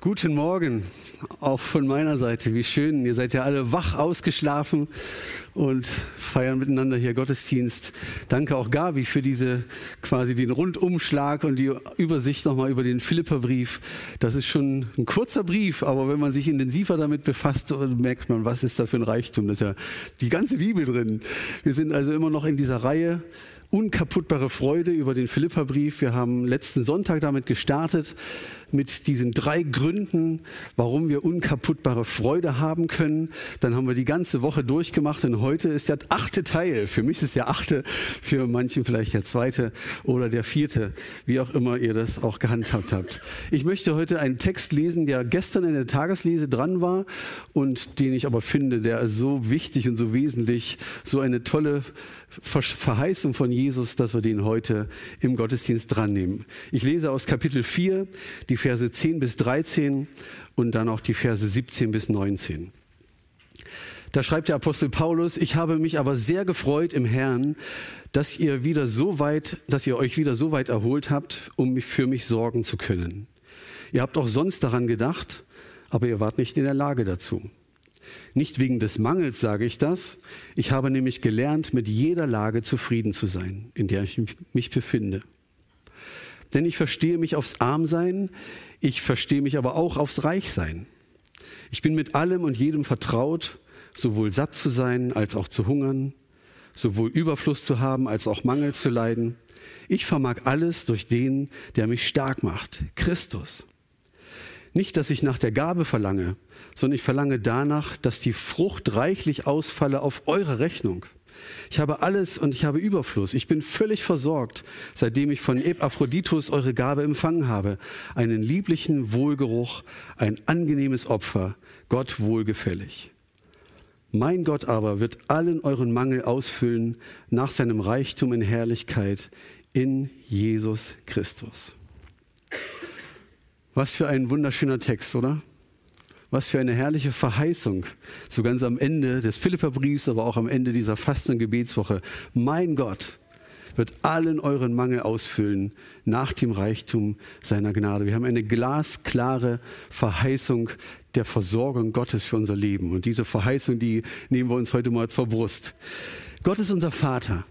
Guten Morgen, auch von meiner Seite. Wie schön, ihr seid ja alle wach ausgeschlafen und feiern miteinander hier Gottesdienst. Danke auch Gabi für diese quasi den Rundumschlag und die Übersicht nochmal über den Philipperbrief. Das ist schon ein kurzer Brief, aber wenn man sich intensiver damit befasst, merkt man, was ist da für ein Reichtum. Das ist ja die ganze Bibel drin. Wir sind also immer noch in dieser Reihe unkaputtbare Freude über den Philipperbrief. Wir haben letzten Sonntag damit gestartet mit diesen drei Gründen, warum wir unkaputtbare Freude haben können. Dann haben wir die ganze Woche durchgemacht und heute ist der achte Teil. Für mich ist der achte, für manchen vielleicht der zweite oder der vierte, wie auch immer ihr das auch gehandhabt habt. Ich möchte heute einen Text lesen, der gestern in der Tageslese dran war und den ich aber finde, der ist so wichtig und so wesentlich, so eine tolle Verheißung von Jesus, dass wir den heute im Gottesdienst dran nehmen. Ich lese aus Kapitel 4, die Verse 10 bis 13 und dann auch die Verse 17 bis 19. Da schreibt der Apostel Paulus, ich habe mich aber sehr gefreut im Herrn, dass ihr wieder so weit, dass ihr euch wieder so weit erholt habt, um für mich sorgen zu können. Ihr habt auch sonst daran gedacht, aber ihr wart nicht in der Lage dazu. Nicht wegen des Mangels sage ich das. Ich habe nämlich gelernt, mit jeder Lage zufrieden zu sein, in der ich mich befinde. Denn ich verstehe mich aufs Armsein, ich verstehe mich aber auch aufs Reichsein. Ich bin mit allem und jedem vertraut, sowohl satt zu sein als auch zu hungern, sowohl Überfluss zu haben als auch Mangel zu leiden. Ich vermag alles durch den, der mich stark macht, Christus. Nicht, dass ich nach der Gabe verlange, sondern ich verlange danach, dass die Frucht reichlich ausfalle auf eure Rechnung. Ich habe alles und ich habe Überfluss. Ich bin völlig versorgt, seitdem ich von Epaphroditus eure Gabe empfangen habe. Einen lieblichen Wohlgeruch, ein angenehmes Opfer, Gott wohlgefällig. Mein Gott aber wird allen euren Mangel ausfüllen nach seinem Reichtum in Herrlichkeit in Jesus Christus. Was für ein wunderschöner Text, oder? Was für eine herrliche Verheißung, so ganz am Ende des Philipperbriefs, aber auch am Ende dieser Fasten- und Gebetswoche. Mein Gott wird allen euren Mangel ausfüllen nach dem Reichtum seiner Gnade. Wir haben eine glasklare Verheißung der Versorgung Gottes für unser Leben. Und diese Verheißung, die nehmen wir uns heute mal zur Brust. Gott ist unser Vater.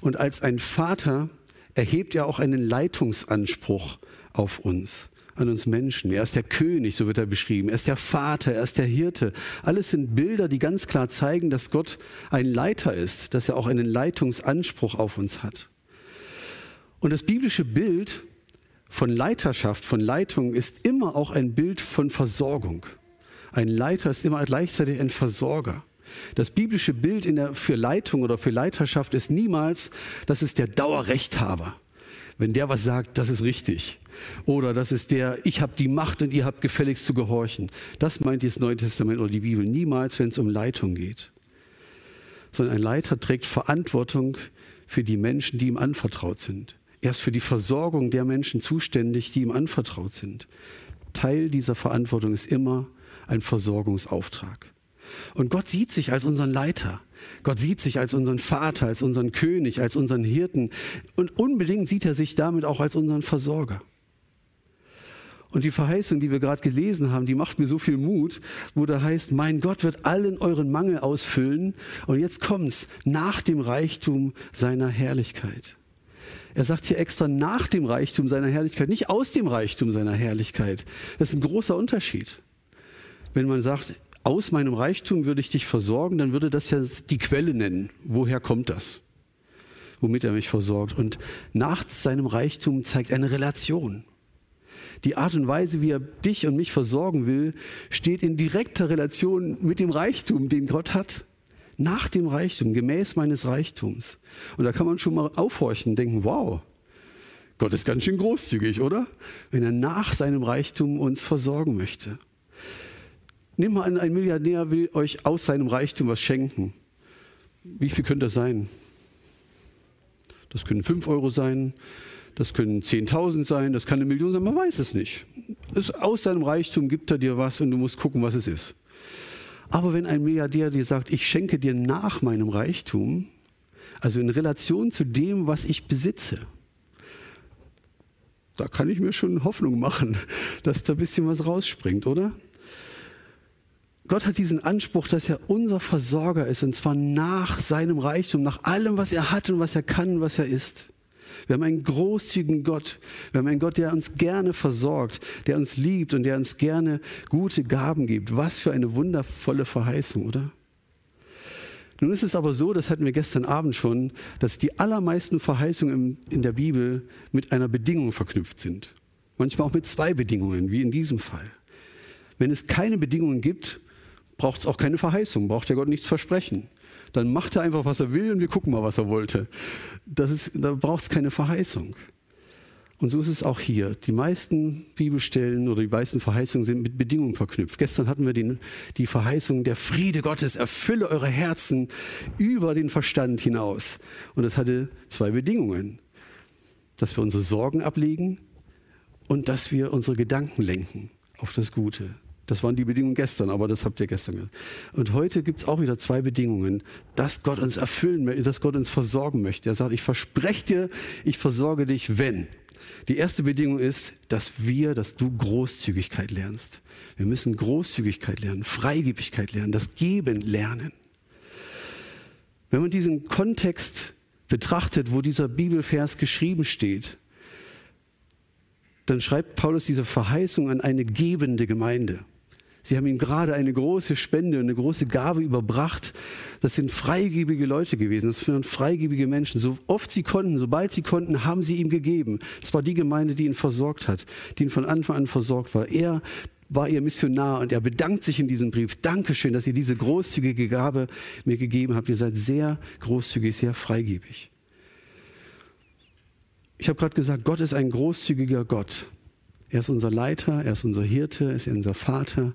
Und als ein Vater erhebt er auch einen Leitungsanspruch auf uns an uns Menschen. Er ist der König, so wird er beschrieben. Er ist der Vater, er ist der Hirte. Alles sind Bilder, die ganz klar zeigen, dass Gott ein Leiter ist, dass er auch einen Leitungsanspruch auf uns hat. Und das biblische Bild von Leiterschaft, von Leitung ist immer auch ein Bild von Versorgung. Ein Leiter ist immer gleichzeitig ein Versorger. Das biblische Bild der, für Leitung oder für Leiterschaft ist niemals, das ist der Dauerrechthaber. Wenn der was sagt, das ist richtig. Oder das ist der, ich habe die Macht und ihr habt gefälligst zu gehorchen. Das meint das Neue Testament oder die Bibel niemals, wenn es um Leitung geht. Sondern ein Leiter trägt Verantwortung für die Menschen, die ihm anvertraut sind. Er ist für die Versorgung der Menschen zuständig, die ihm anvertraut sind. Teil dieser Verantwortung ist immer ein Versorgungsauftrag. Und Gott sieht sich als unseren Leiter. Gott sieht sich als unseren Vater, als unseren König, als unseren Hirten. Und unbedingt sieht er sich damit auch als unseren Versorger. Und die Verheißung, die wir gerade gelesen haben, die macht mir so viel Mut, wo da heißt, mein Gott wird allen euren Mangel ausfüllen. Und jetzt kommt's nach dem Reichtum seiner Herrlichkeit. Er sagt hier extra nach dem Reichtum seiner Herrlichkeit, nicht aus dem Reichtum seiner Herrlichkeit. Das ist ein großer Unterschied. Wenn man sagt, aus meinem Reichtum würde ich dich versorgen, dann würde das ja die Quelle nennen. Woher kommt das? Womit er mich versorgt. Und nach seinem Reichtum zeigt eine Relation. Die Art und Weise, wie er dich und mich versorgen will, steht in direkter Relation mit dem Reichtum, den Gott hat. Nach dem Reichtum, gemäß meines Reichtums. Und da kann man schon mal aufhorchen und denken, wow, Gott ist ganz schön großzügig, oder? Wenn er nach seinem Reichtum uns versorgen möchte. Nimm mal an, ein Milliardär will euch aus seinem Reichtum was schenken. Wie viel könnte das sein? Das können 5 Euro sein, das können 10.000 sein, das kann eine Million sein, man weiß es nicht. Aus seinem Reichtum gibt er dir was und du musst gucken, was es ist. Aber wenn ein Milliardär dir sagt, ich schenke dir nach meinem Reichtum, also in Relation zu dem, was ich besitze, da kann ich mir schon Hoffnung machen, dass da ein bisschen was rausspringt, oder? Gott hat diesen Anspruch, dass er unser Versorger ist, und zwar nach seinem Reichtum, nach allem, was er hat und was er kann, was er ist. Wir haben einen großzügigen Gott. Wir haben einen Gott, der uns gerne versorgt, der uns liebt und der uns gerne gute Gaben gibt. Was für eine wundervolle Verheißung, oder? Nun ist es aber so, das hatten wir gestern Abend schon, dass die allermeisten Verheißungen in der Bibel mit einer Bedingung verknüpft sind. Manchmal auch mit zwei Bedingungen, wie in diesem Fall. Wenn es keine Bedingungen gibt, braucht es auch keine Verheißung, braucht der Gott nichts versprechen dann macht er einfach, was er will und wir gucken mal, was er wollte. Das ist, da braucht es keine Verheißung. Und so ist es auch hier. Die meisten Bibelstellen oder die meisten Verheißungen sind mit Bedingungen verknüpft. Gestern hatten wir den, die Verheißung, der Friede Gottes erfülle eure Herzen über den Verstand hinaus. Und das hatte zwei Bedingungen. Dass wir unsere Sorgen ablegen und dass wir unsere Gedanken lenken auf das Gute. Das waren die Bedingungen gestern, aber das habt ihr gestern gehört. Und heute gibt es auch wieder zwei Bedingungen, dass Gott uns erfüllen möchte, dass Gott uns versorgen möchte. Er sagt, ich verspreche dir, ich versorge dich, wenn. Die erste Bedingung ist, dass wir, dass du Großzügigkeit lernst. Wir müssen Großzügigkeit lernen, Freigebigkeit lernen, das Geben lernen. Wenn man diesen Kontext betrachtet, wo dieser Bibelvers geschrieben steht, dann schreibt Paulus diese Verheißung an eine gebende Gemeinde. Sie haben ihm gerade eine große Spende, eine große Gabe überbracht. Das sind freigebige Leute gewesen, das sind freigebige Menschen. So oft sie konnten, sobald sie konnten, haben sie ihm gegeben. Das war die Gemeinde, die ihn versorgt hat, die ihn von Anfang an versorgt war. Er war ihr Missionar und er bedankt sich in diesem Brief. Dankeschön, dass ihr diese großzügige Gabe mir gegeben habt. Ihr seid sehr großzügig, sehr freigebig. Ich habe gerade gesagt, Gott ist ein großzügiger Gott. Er ist unser Leiter, er ist unser Hirte, er ist unser Vater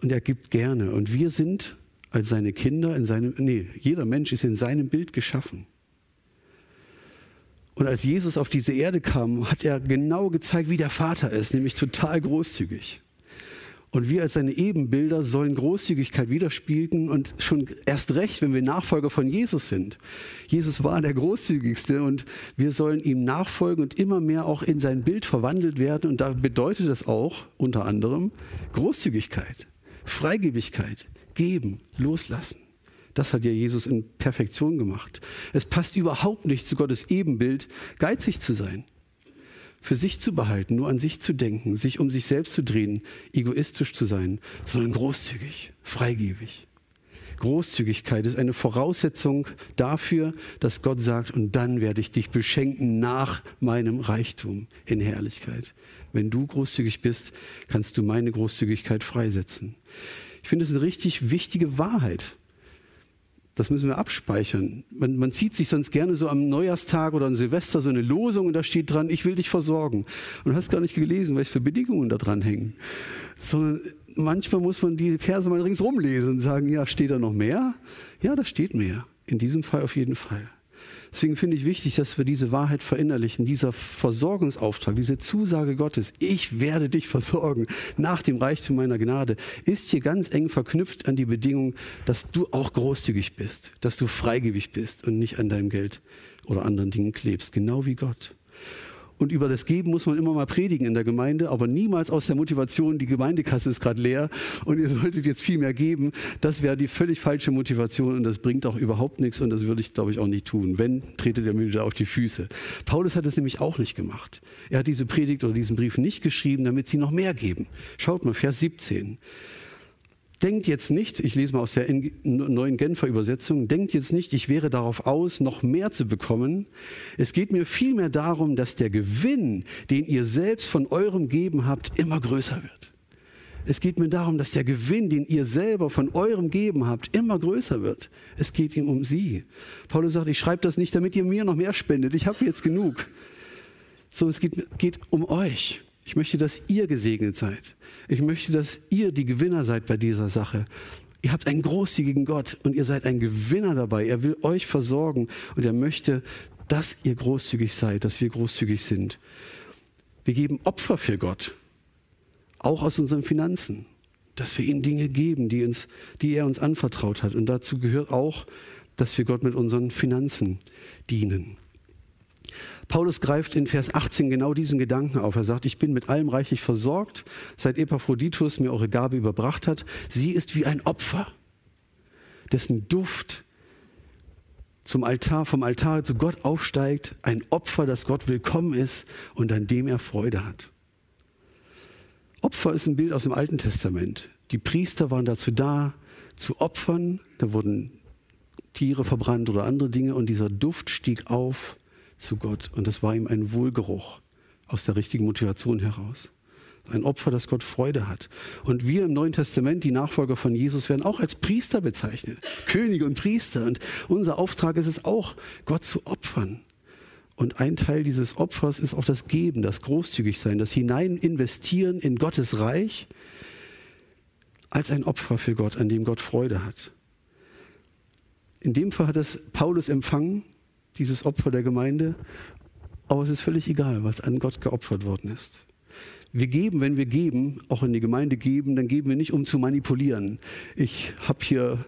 und er gibt gerne. Und wir sind als seine Kinder in seinem, nee, jeder Mensch ist in seinem Bild geschaffen. Und als Jesus auf diese Erde kam, hat er genau gezeigt, wie der Vater ist, nämlich total großzügig. Und wir als seine Ebenbilder sollen Großzügigkeit widerspiegeln und schon erst recht, wenn wir Nachfolger von Jesus sind. Jesus war der Großzügigste und wir sollen ihm nachfolgen und immer mehr auch in sein Bild verwandelt werden. Und da bedeutet das auch unter anderem Großzügigkeit, Freigebigkeit, geben, loslassen. Das hat ja Jesus in Perfektion gemacht. Es passt überhaupt nicht zu Gottes Ebenbild, geizig zu sein für sich zu behalten, nur an sich zu denken, sich um sich selbst zu drehen, egoistisch zu sein, sondern großzügig, freigebig. Großzügigkeit ist eine Voraussetzung dafür, dass Gott sagt, und dann werde ich dich beschenken nach meinem Reichtum in Herrlichkeit. Wenn du großzügig bist, kannst du meine Großzügigkeit freisetzen. Ich finde es eine richtig wichtige Wahrheit. Das müssen wir abspeichern. Man, man, zieht sich sonst gerne so am Neujahrstag oder an Silvester so eine Losung und da steht dran, ich will dich versorgen. Und du hast gar nicht gelesen, welche Bedingungen da dran hängen. Sondern manchmal muss man die Verse mal ringsrum lesen und sagen, ja, steht da noch mehr? Ja, da steht mehr. In diesem Fall auf jeden Fall. Deswegen finde ich wichtig, dass wir diese Wahrheit verinnerlichen, dieser Versorgungsauftrag, diese Zusage Gottes, ich werde dich versorgen nach dem Reichtum meiner Gnade, ist hier ganz eng verknüpft an die Bedingung, dass du auch großzügig bist, dass du freigebig bist und nicht an deinem Geld oder anderen Dingen klebst, genau wie Gott. Und über das Geben muss man immer mal predigen in der Gemeinde, aber niemals aus der Motivation, die Gemeindekasse ist gerade leer und ihr solltet jetzt viel mehr geben. Das wäre die völlig falsche Motivation und das bringt auch überhaupt nichts und das würde ich, glaube ich, auch nicht tun. Wenn, tretet ihr mir wieder auf die Füße. Paulus hat es nämlich auch nicht gemacht. Er hat diese Predigt oder diesen Brief nicht geschrieben, damit sie noch mehr geben. Schaut mal, Vers 17 denkt jetzt nicht, ich lese mal aus der neuen Genfer Übersetzung, denkt jetzt nicht, ich wäre darauf aus, noch mehr zu bekommen. Es geht mir vielmehr darum, dass der Gewinn, den ihr selbst von eurem Geben habt, immer größer wird. Es geht mir darum, dass der Gewinn, den ihr selber von eurem Geben habt, immer größer wird. Es geht ihm um sie. Paulus sagt, ich schreibe das nicht, damit ihr mir noch mehr spendet. Ich habe jetzt genug. Sondern es geht, geht um euch. Ich möchte, dass ihr gesegnet seid. Ich möchte, dass ihr die Gewinner seid bei dieser Sache. Ihr habt einen großzügigen Gott und ihr seid ein Gewinner dabei. Er will euch versorgen und er möchte, dass ihr großzügig seid, dass wir großzügig sind. Wir geben Opfer für Gott, auch aus unseren Finanzen, dass wir ihm Dinge geben, die, uns, die er uns anvertraut hat. Und dazu gehört auch, dass wir Gott mit unseren Finanzen dienen. Paulus greift in Vers 18 genau diesen Gedanken auf. Er sagt, ich bin mit allem reichlich versorgt, seit Epaphroditus mir eure Gabe überbracht hat. Sie ist wie ein Opfer, dessen Duft zum Altar, vom Altar zu Gott aufsteigt, ein Opfer, das Gott willkommen ist und an dem er Freude hat. Opfer ist ein Bild aus dem Alten Testament. Die Priester waren dazu da, zu opfern. Da wurden Tiere verbrannt oder andere Dinge und dieser Duft stieg auf zu Gott und das war ihm ein Wohlgeruch aus der richtigen Motivation heraus. Ein Opfer, das Gott Freude hat. Und wir im Neuen Testament, die Nachfolger von Jesus, werden auch als Priester bezeichnet. Könige und Priester. Und unser Auftrag ist es auch, Gott zu opfern. Und ein Teil dieses Opfers ist auch das Geben, das Großzügigsein, das Hinein investieren in Gottes Reich als ein Opfer für Gott, an dem Gott Freude hat. In dem Fall hat es Paulus empfangen, dieses Opfer der Gemeinde, aber es ist völlig egal, was an Gott geopfert worden ist. Wir geben, wenn wir geben, auch in die Gemeinde geben, dann geben wir nicht, um zu manipulieren. Ich habe hier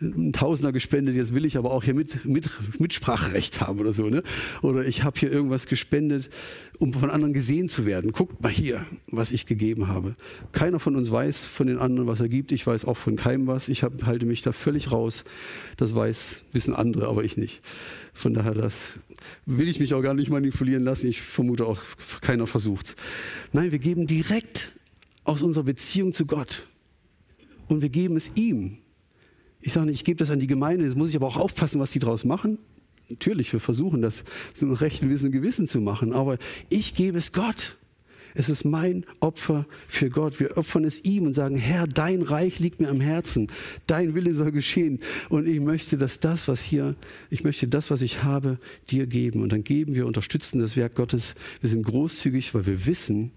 einen Tausender gespendet, jetzt will ich aber auch hier mit, mit, Mitspracherecht haben oder so. Ne? Oder ich habe hier irgendwas gespendet, um von anderen gesehen zu werden. Guckt mal hier, was ich gegeben habe. Keiner von uns weiß von den anderen, was er gibt. Ich weiß auch von keinem was. Ich hab, halte mich da völlig raus. Das weiß, wissen andere, aber ich nicht. Von daher, das will ich mich auch gar nicht manipulieren lassen. Ich vermute auch, keiner versucht Nein, wir geben direkt aus unserer Beziehung zu Gott. Und wir geben es ihm. Ich sage nicht, ich gebe das an die Gemeinde, jetzt muss ich aber auch aufpassen, was die daraus machen. Natürlich, wir versuchen das zum rechten Wissen und Gewissen zu machen, aber ich gebe es Gott. Es ist mein Opfer für Gott. Wir opfern es ihm und sagen, Herr, dein Reich liegt mir am Herzen. Dein Wille soll geschehen. Und ich möchte, dass das, was hier, ich möchte das, was ich habe, dir geben. Und dann geben wir, unterstützen das Werk Gottes. Wir sind großzügig, weil wir wissen,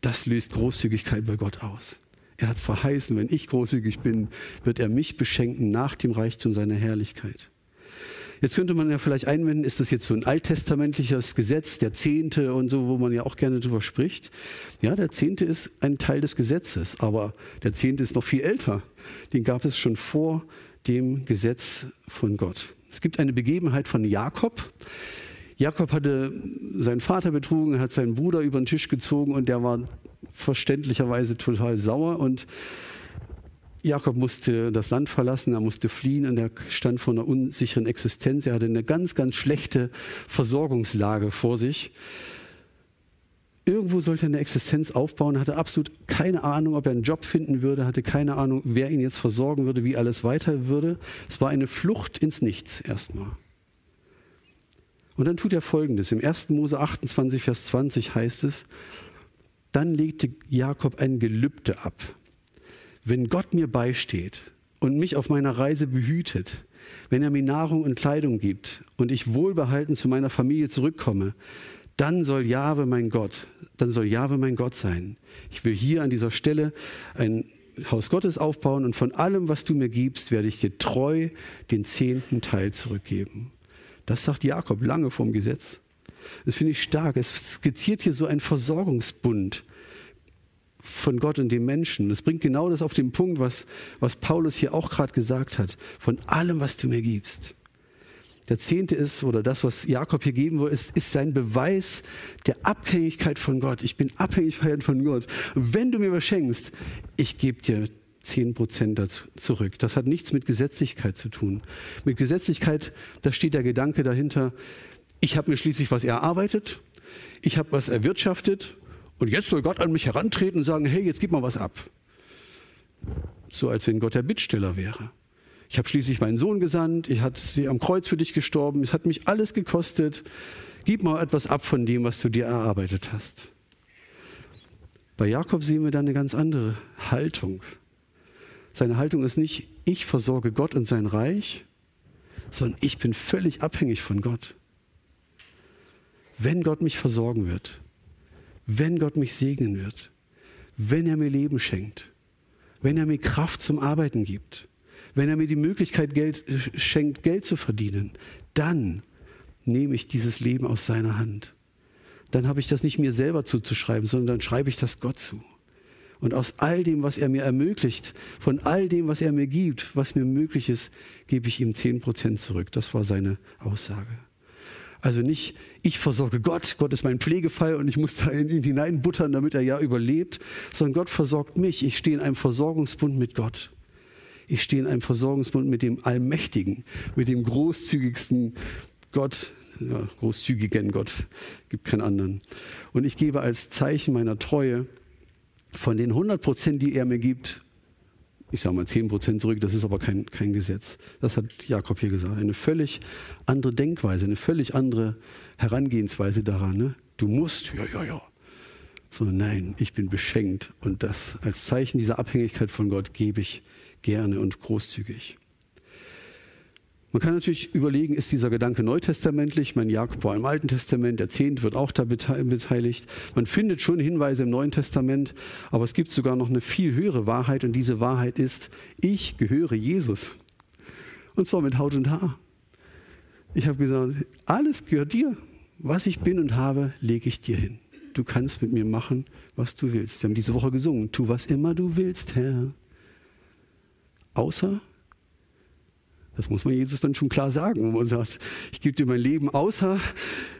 das löst Großzügigkeit bei Gott aus. Er hat verheißen, wenn ich großzügig bin, wird er mich beschenken nach dem Reichtum seiner Herrlichkeit. Jetzt könnte man ja vielleicht einwenden, ist das jetzt so ein alttestamentliches Gesetz, der Zehnte und so, wo man ja auch gerne drüber spricht. Ja, der Zehnte ist ein Teil des Gesetzes, aber der Zehnte ist noch viel älter. Den gab es schon vor dem Gesetz von Gott. Es gibt eine Begebenheit von Jakob. Jakob hatte seinen Vater betrogen, hat seinen Bruder über den Tisch gezogen und der war verständlicherweise total sauer und Jakob musste das Land verlassen, er musste fliehen und er stand vor einer unsicheren Existenz. Er hatte eine ganz, ganz schlechte Versorgungslage vor sich. Irgendwo sollte er eine Existenz aufbauen, hatte absolut keine Ahnung, ob er einen Job finden würde, hatte keine Ahnung, wer ihn jetzt versorgen würde, wie alles weiter würde. Es war eine Flucht ins Nichts erstmal. Und dann tut er Folgendes. Im 1. Mose 28, Vers 20 heißt es, dann legte Jakob ein Gelübde ab wenn Gott mir beisteht und mich auf meiner Reise behütet, wenn er mir Nahrung und Kleidung gibt und ich wohlbehalten zu meiner Familie zurückkomme, dann soll Jahwe mein Gott, dann soll Jahwe mein Gott sein. Ich will hier an dieser Stelle ein Haus Gottes aufbauen und von allem, was du mir gibst, werde ich dir treu den zehnten Teil zurückgeben. Das sagt Jakob lange vorm Gesetz. Das finde ich stark. Es skizziert hier so einen Versorgungsbund von Gott und dem Menschen. Das bringt genau das auf den Punkt, was, was Paulus hier auch gerade gesagt hat. Von allem, was du mir gibst. Der Zehnte ist, oder das, was Jakob hier geben will, ist, ist sein Beweis der Abhängigkeit von Gott. Ich bin abhängig von Gott. Und wenn du mir was schenkst, ich gebe dir zehn Prozent dazu zurück. Das hat nichts mit Gesetzlichkeit zu tun. Mit Gesetzlichkeit, da steht der Gedanke dahinter, ich habe mir schließlich was erarbeitet, ich habe was erwirtschaftet und jetzt soll Gott an mich herantreten und sagen, hey, jetzt gib mal was ab. So als wenn Gott der Bittsteller wäre. Ich habe schließlich meinen Sohn gesandt, ich hatte sie am Kreuz für dich gestorben, es hat mich alles gekostet. Gib mal etwas ab von dem, was du dir erarbeitet hast. Bei Jakob sehen wir dann eine ganz andere Haltung. Seine Haltung ist nicht, ich versorge Gott und sein Reich, sondern ich bin völlig abhängig von Gott. Wenn Gott mich versorgen wird, wenn Gott mich segnen wird, wenn er mir Leben schenkt, wenn er mir Kraft zum Arbeiten gibt, wenn er mir die Möglichkeit Geld, äh, schenkt, Geld zu verdienen, dann nehme ich dieses Leben aus seiner Hand. Dann habe ich das nicht mir selber zuzuschreiben, sondern dann schreibe ich das Gott zu. Und aus all dem, was er mir ermöglicht, von all dem, was er mir gibt, was mir möglich ist, gebe ich ihm 10% zurück. Das war seine Aussage. Also nicht, ich versorge Gott, Gott ist mein Pflegefall und ich muss da in ihn hineinbuttern, damit er ja überlebt, sondern Gott versorgt mich. Ich stehe in einem Versorgungsbund mit Gott. Ich stehe in einem Versorgungsbund mit dem Allmächtigen, mit dem großzügigsten Gott, ja, großzügigen Gott, gibt keinen anderen. Und ich gebe als Zeichen meiner Treue von den 100 Prozent, die er mir gibt, ich sage mal 10 Prozent zurück, das ist aber kein, kein Gesetz. Das hat Jakob hier gesagt. Eine völlig andere Denkweise, eine völlig andere Herangehensweise daran. Ne? Du musst, ja, ja, ja. Sondern nein, ich bin beschenkt und das als Zeichen dieser Abhängigkeit von Gott gebe ich gerne und großzügig. Man kann natürlich überlegen, ist dieser Gedanke neutestamentlich? Mein Jakob war im Alten Testament, der Zehnt wird auch da beteiligt. Man findet schon Hinweise im Neuen Testament, aber es gibt sogar noch eine viel höhere Wahrheit und diese Wahrheit ist, ich gehöre Jesus. Und zwar mit Haut und Haar. Ich habe gesagt, alles gehört dir. Was ich bin und habe, lege ich dir hin. Du kannst mit mir machen, was du willst. Wir haben diese Woche gesungen, tu was immer du willst, Herr. Außer das muss man Jesus dann schon klar sagen, wo man sagt, ich gebe dir mein Leben außer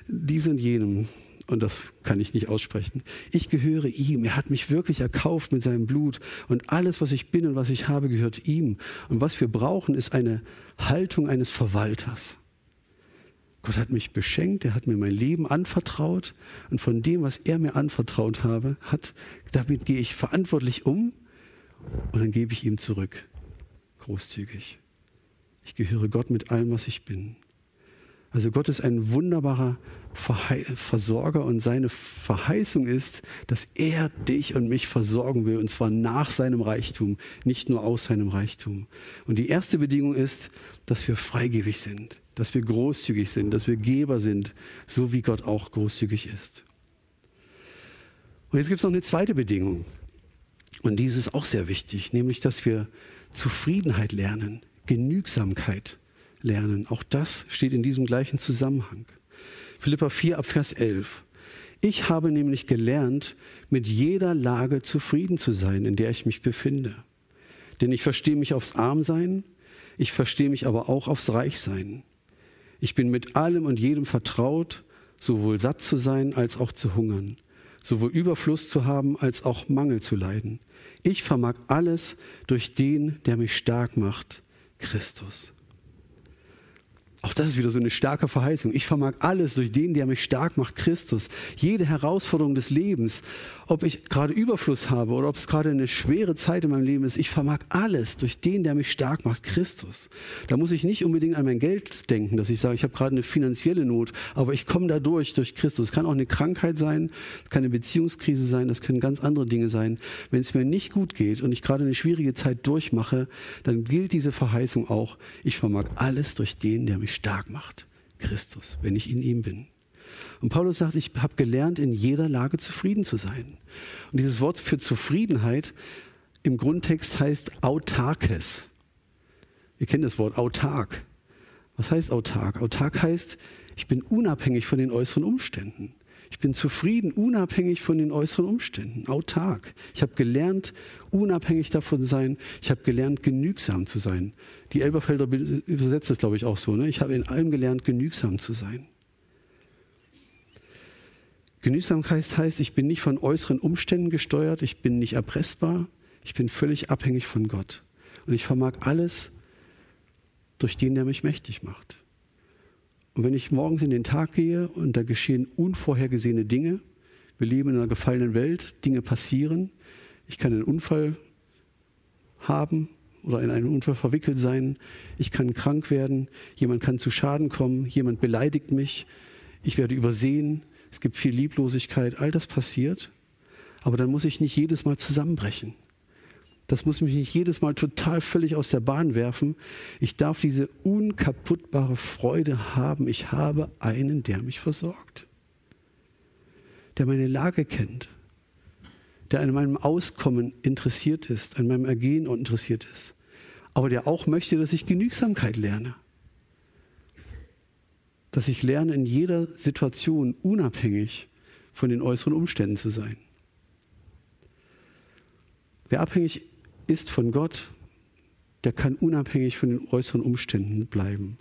diesem und jenem. Und das kann ich nicht aussprechen. Ich gehöre ihm. Er hat mich wirklich erkauft mit seinem Blut. Und alles, was ich bin und was ich habe, gehört ihm. Und was wir brauchen, ist eine Haltung eines Verwalters. Gott hat mich beschenkt, er hat mir mein Leben anvertraut. Und von dem, was er mir anvertraut habe, hat, damit gehe ich verantwortlich um und dann gebe ich ihm zurück. Großzügig. Ich gehöre Gott mit allem, was ich bin. Also Gott ist ein wunderbarer Versorger und seine Verheißung ist, dass er dich und mich versorgen will und zwar nach seinem Reichtum, nicht nur aus seinem Reichtum. Und die erste Bedingung ist, dass wir freigebig sind, dass wir großzügig sind, dass wir Geber sind, so wie Gott auch großzügig ist. Und jetzt gibt es noch eine zweite Bedingung und die ist auch sehr wichtig, nämlich dass wir Zufriedenheit lernen. Genügsamkeit lernen. Auch das steht in diesem gleichen Zusammenhang. Philippa 4 ab Vers 11. Ich habe nämlich gelernt, mit jeder Lage zufrieden zu sein, in der ich mich befinde. Denn ich verstehe mich aufs Armsein, ich verstehe mich aber auch aufs Reichsein. Ich bin mit allem und jedem vertraut, sowohl satt zu sein als auch zu hungern, sowohl Überfluss zu haben als auch Mangel zu leiden. Ich vermag alles durch den, der mich stark macht. Christus. Auch das ist wieder so eine starke Verheißung. Ich vermag alles durch den, der mich stark macht, Christus. Jede Herausforderung des Lebens, ob ich gerade Überfluss habe oder ob es gerade eine schwere Zeit in meinem Leben ist, ich vermag alles durch den, der mich stark macht, Christus. Da muss ich nicht unbedingt an mein Geld denken, dass ich sage, ich habe gerade eine finanzielle Not, aber ich komme da durch, Christus. Es kann auch eine Krankheit sein, es kann eine Beziehungskrise sein, das können ganz andere Dinge sein. Wenn es mir nicht gut geht und ich gerade eine schwierige Zeit durchmache, dann gilt diese Verheißung auch, ich vermag alles durch den, der mich stark macht. Christus, wenn ich in ihm bin. Und Paulus sagt, ich habe gelernt, in jeder Lage zufrieden zu sein. Und dieses Wort für Zufriedenheit im Grundtext heißt autarkes. Ihr kennt das Wort autark. Was heißt autark? Autark heißt, ich bin unabhängig von den äußeren Umständen. Ich bin zufrieden, unabhängig von den äußeren Umständen, autark. Ich habe gelernt, unabhängig davon sein. Ich habe gelernt, genügsam zu sein. Die Elberfelder übersetzt das, glaube ich, auch so. Ne? Ich habe in allem gelernt, genügsam zu sein. Genügsamkeit heißt, ich bin nicht von äußeren Umständen gesteuert, ich bin nicht erpressbar, ich bin völlig abhängig von Gott. Und ich vermag alles durch den, der mich mächtig macht. Und wenn ich morgens in den Tag gehe und da geschehen unvorhergesehene Dinge, wir leben in einer gefallenen Welt, Dinge passieren, ich kann einen Unfall haben oder in einen Unfall verwickelt sein, ich kann krank werden, jemand kann zu Schaden kommen, jemand beleidigt mich, ich werde übersehen, es gibt viel Lieblosigkeit, all das passiert, aber dann muss ich nicht jedes Mal zusammenbrechen. Das muss mich nicht jedes Mal total völlig aus der Bahn werfen. Ich darf diese unkaputtbare Freude haben. Ich habe einen, der mich versorgt, der meine Lage kennt, der an meinem Auskommen interessiert ist, an meinem Ergehen interessiert ist, aber der auch möchte, dass ich Genügsamkeit lerne. Dass ich lerne, in jeder Situation unabhängig von den äußeren Umständen zu sein. Wer abhängig ist von Gott, der kann unabhängig von den äußeren Umständen bleiben.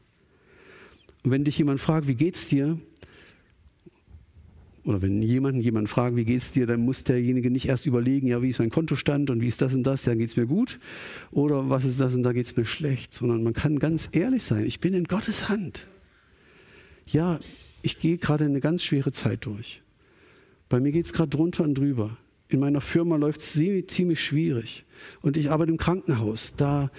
Und wenn dich jemand fragt, wie geht's dir? Oder wenn jemanden jemand fragt, wie geht's dir, dann muss derjenige nicht erst überlegen, ja, wie ist mein Kontostand und wie ist das und das, dann geht's mir gut. Oder was ist das und da geht's mir schlecht. Sondern man kann ganz ehrlich sein, ich bin in Gottes Hand. Ja, ich gehe gerade eine ganz schwere Zeit durch. Bei mir geht es gerade drunter und drüber. In meiner Firma läuft es ziemlich schwierig. Und ich arbeite im Krankenhaus. Da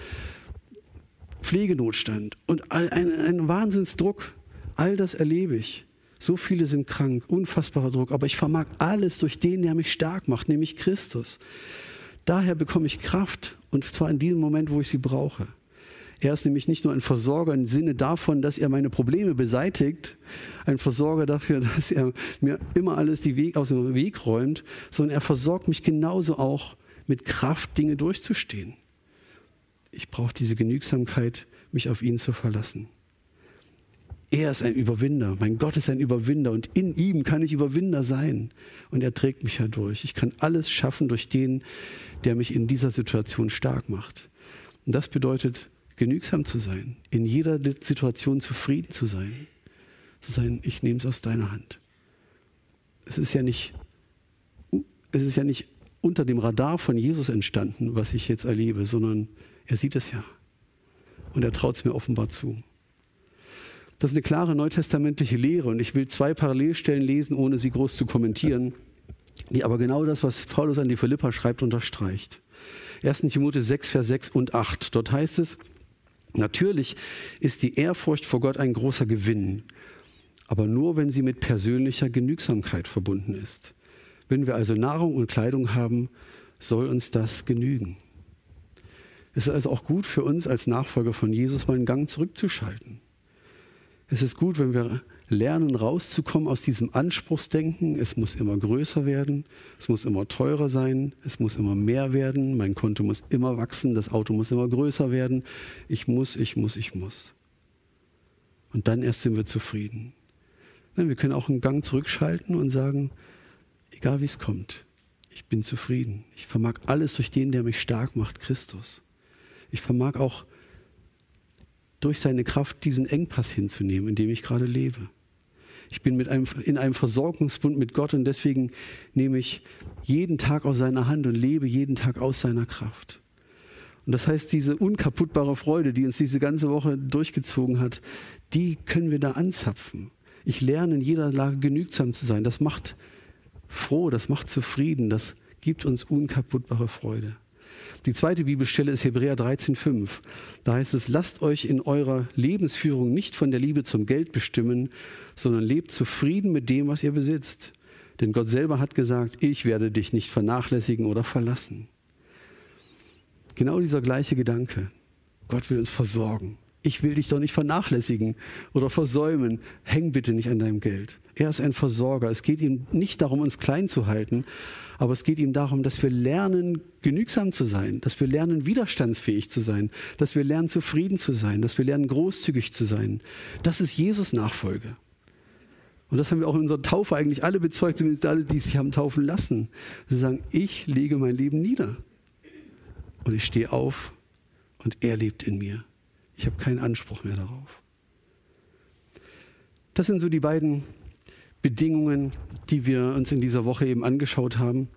Pflegenotstand und ein, ein Wahnsinnsdruck. All das erlebe ich. So viele sind krank, unfassbarer Druck, aber ich vermag alles durch den, der mich stark macht, nämlich Christus. Daher bekomme ich Kraft und zwar in diesem Moment, wo ich sie brauche. Er ist nämlich nicht nur ein Versorger im Sinne davon, dass er meine Probleme beseitigt, ein Versorger dafür, dass er mir immer alles die Weg, aus dem Weg räumt, sondern er versorgt mich genauso auch mit Kraft, Dinge durchzustehen. Ich brauche diese Genügsamkeit, mich auf ihn zu verlassen. Er ist ein Überwinder. Mein Gott ist ein Überwinder und in ihm kann ich Überwinder sein. Und er trägt mich ja durch. Ich kann alles schaffen durch den, der mich in dieser Situation stark macht. Und das bedeutet, genügsam zu sein, in jeder Situation zufrieden zu sein, zu sein, ich nehme es aus deiner Hand. Es ist ja nicht, es ist ja nicht unter dem Radar von Jesus entstanden, was ich jetzt erlebe, sondern er sieht es ja. Und er traut es mir offenbar zu. Das ist eine klare neutestamentliche Lehre und ich will zwei Parallelstellen lesen, ohne sie groß zu kommentieren, die aber genau das, was Paulus an die Philippa schreibt, unterstreicht. 1. Timotheus 6, Vers 6 und 8. Dort heißt es, Natürlich ist die Ehrfurcht vor Gott ein großer Gewinn, aber nur, wenn sie mit persönlicher Genügsamkeit verbunden ist. Wenn wir also Nahrung und Kleidung haben, soll uns das genügen. Es ist also auch gut für uns als Nachfolger von Jesus, mal einen Gang zurückzuschalten. Es ist gut, wenn wir lernen, rauszukommen aus diesem Anspruchsdenken. Es muss immer größer werden, es muss immer teurer sein, es muss immer mehr werden, mein Konto muss immer wachsen, das Auto muss immer größer werden. Ich muss, ich muss, ich muss. Und dann erst sind wir zufrieden. Wir können auch einen Gang zurückschalten und sagen, egal wie es kommt, ich bin zufrieden. Ich vermag alles durch den, der mich stark macht, Christus. Ich vermag auch durch seine Kraft diesen Engpass hinzunehmen, in dem ich gerade lebe. Ich bin mit einem, in einem Versorgungsbund mit Gott und deswegen nehme ich jeden Tag aus seiner Hand und lebe jeden Tag aus seiner Kraft. Und das heißt, diese unkaputtbare Freude, die uns diese ganze Woche durchgezogen hat, die können wir da anzapfen. Ich lerne in jeder Lage genügsam zu sein. Das macht froh, das macht zufrieden, das gibt uns unkaputtbare Freude. Die zweite Bibelstelle ist Hebräer 13,5. Da heißt es, lasst euch in eurer Lebensführung nicht von der Liebe zum Geld bestimmen, sondern lebt zufrieden mit dem, was ihr besitzt. Denn Gott selber hat gesagt, ich werde dich nicht vernachlässigen oder verlassen. Genau dieser gleiche Gedanke. Gott will uns versorgen. Ich will dich doch nicht vernachlässigen oder versäumen. Häng bitte nicht an deinem Geld. Er ist ein Versorger. Es geht ihm nicht darum, uns klein zu halten, aber es geht ihm darum, dass wir lernen, genügsam zu sein, dass wir lernen, widerstandsfähig zu sein, dass wir lernen, zufrieden zu sein, dass wir lernen, großzügig zu sein. Das ist Jesus Nachfolge. Und das haben wir auch in unserer Taufe eigentlich alle bezeugt, zumindest alle, die sich haben taufen lassen. Sie sagen, ich lege mein Leben nieder. Und ich stehe auf und er lebt in mir. Ich habe keinen Anspruch mehr darauf. Das sind so die beiden Bedingungen, die wir uns in dieser Woche eben angeschaut haben,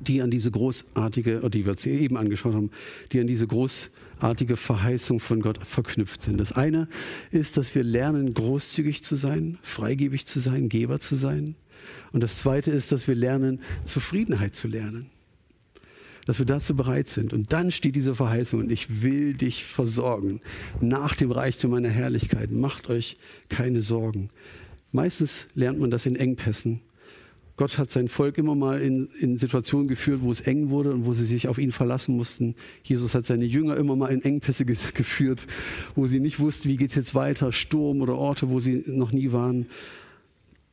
die an diese großartige, die wir uns eben angeschaut haben, die an diese großartige Verheißung von Gott verknüpft sind. Das eine ist, dass wir lernen, großzügig zu sein, freigebig zu sein, Geber zu sein. Und das zweite ist, dass wir lernen, Zufriedenheit zu lernen. Dass wir dazu bereit sind. Und dann steht diese Verheißung, und ich will dich versorgen nach dem Reichtum meiner Herrlichkeit. Macht euch keine Sorgen. Meistens lernt man das in Engpässen. Gott hat sein Volk immer mal in, in, Situationen geführt, wo es eng wurde und wo sie sich auf ihn verlassen mussten. Jesus hat seine Jünger immer mal in Engpässe ge geführt, wo sie nicht wussten, wie geht es jetzt weiter, Sturm oder Orte, wo sie noch nie waren.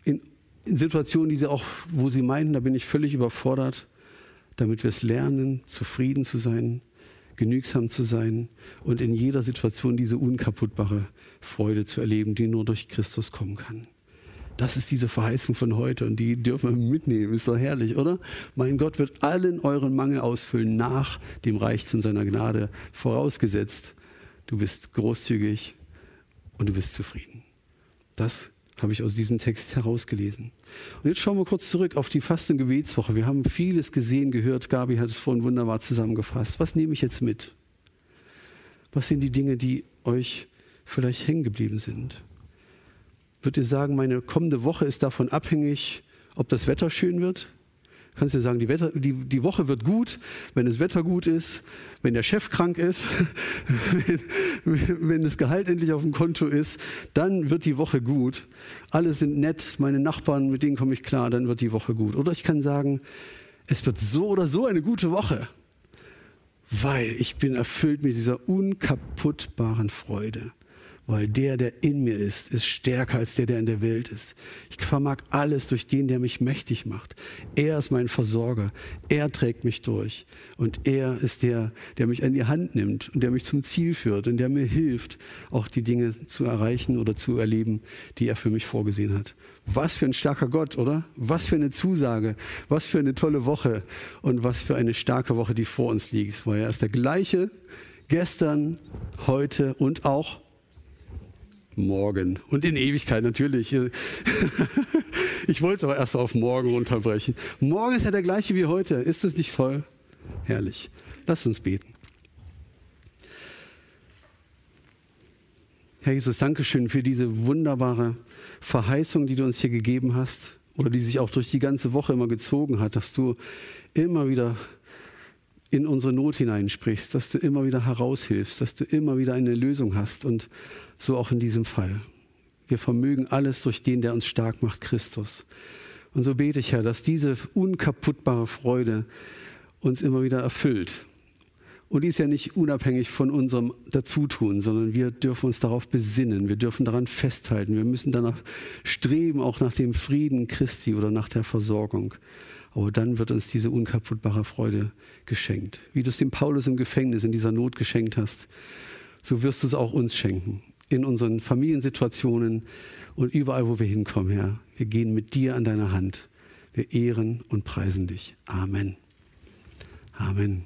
In, in Situationen, die sie auch, wo sie meinten, da bin ich völlig überfordert, damit wir es lernen, zufrieden zu sein, genügsam zu sein und in jeder Situation diese unkaputtbare Freude zu erleben, die nur durch Christus kommen kann. Das ist diese Verheißung von heute und die dürfen wir mitnehmen. Ist doch herrlich, oder? Mein Gott wird allen euren Mangel ausfüllen nach dem Reichtum seiner Gnade, vorausgesetzt, du bist großzügig und du bist zufrieden. Das habe ich aus diesem Text herausgelesen. Und jetzt schauen wir kurz zurück auf die Fasten-Gebetswoche. Wir haben vieles gesehen, gehört. Gabi hat es vorhin wunderbar zusammengefasst. Was nehme ich jetzt mit? Was sind die Dinge, die euch vielleicht hängen geblieben sind? Würdet ihr sagen, meine kommende Woche ist davon abhängig, ob das Wetter schön wird? Kannst du sagen, die, Wetter, die, die Woche wird gut, wenn das Wetter gut ist, wenn der Chef krank ist, wenn, wenn das Gehalt endlich auf dem Konto ist, dann wird die Woche gut. Alle sind nett, meine Nachbarn, mit denen komme ich klar, dann wird die Woche gut. Oder ich kann sagen, es wird so oder so eine gute Woche, weil ich bin erfüllt mit dieser unkaputtbaren Freude weil der, der in mir ist, ist stärker als der, der in der Welt ist. Ich vermag alles durch den, der mich mächtig macht. Er ist mein Versorger. Er trägt mich durch. Und er ist der, der mich an die Hand nimmt und der mich zum Ziel führt und der mir hilft, auch die Dinge zu erreichen oder zu erleben, die er für mich vorgesehen hat. Was für ein starker Gott, oder? Was für eine Zusage, was für eine tolle Woche und was für eine starke Woche, die vor uns liegt. Weil er ist der gleiche gestern, heute und auch morgen und in Ewigkeit natürlich. Ich wollte es aber erst auf morgen unterbrechen. Morgen ist ja der gleiche wie heute. Ist das nicht toll? Herrlich. Lass uns beten. Herr Jesus, danke schön für diese wunderbare Verheißung, die du uns hier gegeben hast oder die sich auch durch die ganze Woche immer gezogen hat, dass du immer wieder in unsere Not hineinsprichst, dass du immer wieder heraushilfst, dass du immer wieder eine Lösung hast und so auch in diesem Fall. Wir vermögen alles durch den, der uns stark macht, Christus. Und so bete ich, Herr, dass diese unkaputtbare Freude uns immer wieder erfüllt. Und die ist ja nicht unabhängig von unserem Dazutun, sondern wir dürfen uns darauf besinnen, wir dürfen daran festhalten, wir müssen danach streben, auch nach dem Frieden Christi oder nach der Versorgung. Aber dann wird uns diese unkaputtbare Freude geschenkt. Wie du es dem Paulus im Gefängnis in dieser Not geschenkt hast, so wirst du es auch uns schenken in unseren Familiensituationen und überall, wo wir hinkommen, Herr. Wir gehen mit dir an deiner Hand. Wir ehren und preisen dich. Amen. Amen.